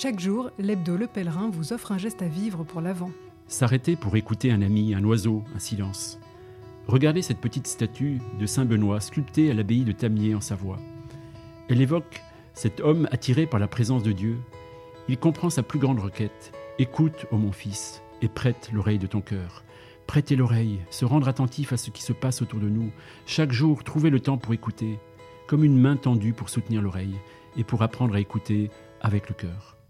Chaque jour, l'hebdo Le Pèlerin vous offre un geste à vivre pour l'avant. S'arrêter pour écouter un ami, un oiseau, un silence. Regardez cette petite statue de Saint Benoît sculptée à l'abbaye de Tamier en Savoie. Elle évoque cet homme attiré par la présence de Dieu. Il comprend sa plus grande requête. Écoute, ô mon fils, et prête l'oreille de ton cœur. Prêtez l'oreille, se rendre attentif à ce qui se passe autour de nous. Chaque jour, trouver le temps pour écouter, comme une main tendue pour soutenir l'oreille et pour apprendre à écouter avec le cœur.